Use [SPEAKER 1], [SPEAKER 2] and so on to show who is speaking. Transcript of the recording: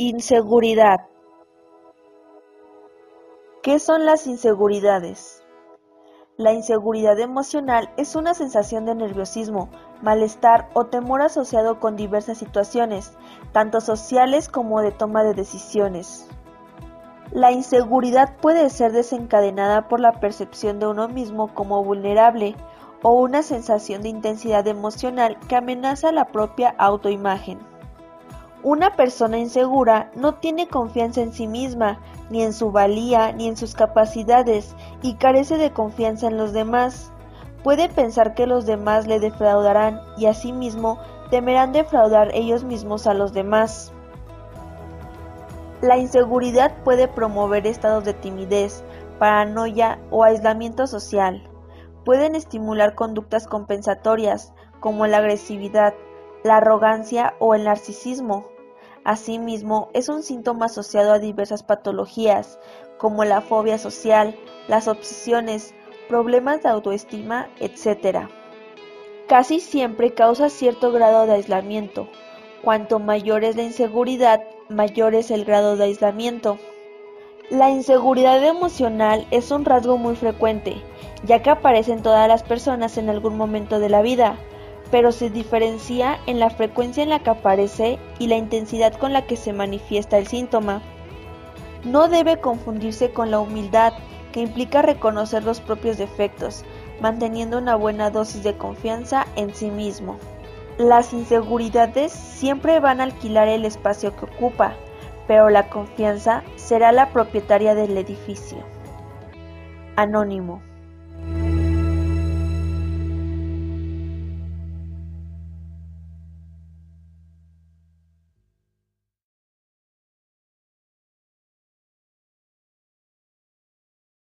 [SPEAKER 1] Inseguridad. ¿Qué son las inseguridades? La inseguridad emocional es una sensación de nerviosismo, malestar o temor asociado con diversas situaciones, tanto sociales como de toma de decisiones. La inseguridad puede ser desencadenada por la percepción de uno mismo como vulnerable o una sensación de intensidad emocional que amenaza la propia autoimagen. Una persona insegura no tiene confianza en sí misma, ni en su valía, ni en sus capacidades, y carece de confianza en los demás. Puede pensar que los demás le defraudarán y asimismo temerán defraudar ellos mismos a los demás. La inseguridad puede promover estados de timidez, paranoia o aislamiento social. Pueden estimular conductas compensatorias como la agresividad, la arrogancia o el narcisismo. Asimismo, es un síntoma asociado a diversas patologías, como la fobia social, las obsesiones, problemas de autoestima, etc. Casi siempre causa cierto grado de aislamiento. Cuanto mayor es la inseguridad, mayor es el grado de aislamiento. La inseguridad emocional es un rasgo muy frecuente, ya que aparece en todas las personas en algún momento de la vida, pero se diferencia en la frecuencia en la que aparece y la intensidad con la que se manifiesta el síntoma. No debe confundirse con la humildad, que implica reconocer los propios defectos, manteniendo una buena dosis de confianza en sí mismo. Las inseguridades siempre van a alquilar el espacio que ocupa, pero la confianza será la propietaria del edificio. Anónimo